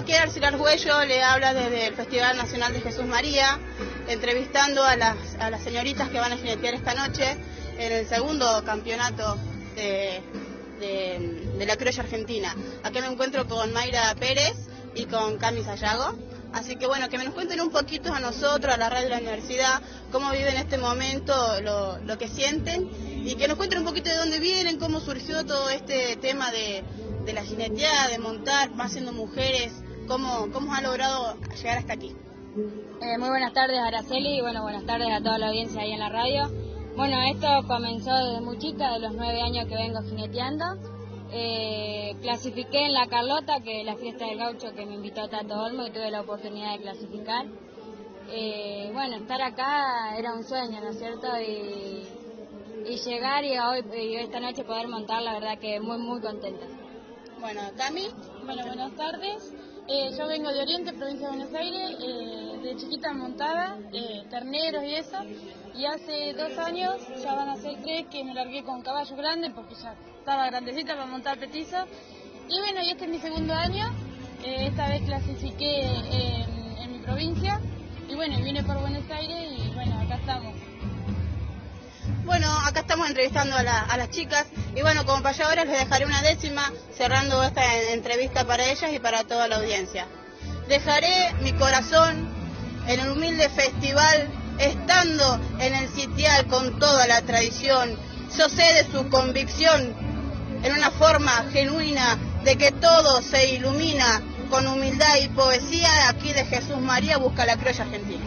Aquí Arcila Arguello le habla desde el Festival Nacional de Jesús María, entrevistando a las, señoritas que van a jinetear esta noche en el segundo campeonato de, la criolla argentina. Aquí me encuentro con Mayra Pérez y con Cami Sayago. Así que bueno, que me nos cuenten un poquito a nosotros, a la radio de la universidad, cómo viven este momento, lo, lo que sienten y que nos cuenten un poquito de dónde vienen, cómo surgió todo este tema de, de la jineteada, de montar, más siendo mujeres, cómo, cómo ha logrado llegar hasta aquí. Eh, muy buenas tardes, Araceli, y bueno, buenas tardes a toda la audiencia ahí en la radio. Bueno, esto comenzó desde muy chica, de los nueve años que vengo jineteando. Eh, clasifiqué en la Carlota, que es la fiesta del gaucho que me invitó Tato Olmo y tuve la oportunidad de clasificar. Eh, bueno, estar acá era un sueño, ¿no es cierto? Y, y llegar y hoy y esta noche poder montar, la verdad que muy, muy contenta. Bueno, Cami, Bueno, buenas tardes. Eh, yo vengo de Oriente, provincia de Buenos Aires, eh, de chiquita montada, eh, terneros y eso. Y hace dos años, ya van a ser tres, que me largué con caballo grande porque ya estaba grandecita para montar petizo. Y bueno, y este es mi segundo año. Eh, esta vez clasifiqué en mi provincia. Y bueno, vine por Buenos Aires y bueno, acá estamos. Bueno, acá estamos entrevistando a, la- a las chicas y bueno, como payadores les dejaré una décima cerrando esta entrevista para ellas y para toda la audiencia. Dejaré mi corazón en el humilde festival, estando en el sitial con toda la tradición. Yo sé de su convicción en una forma genuina de que todo se ilumina con humildad y poesía aquí de Jesús María busca la criolla argentina.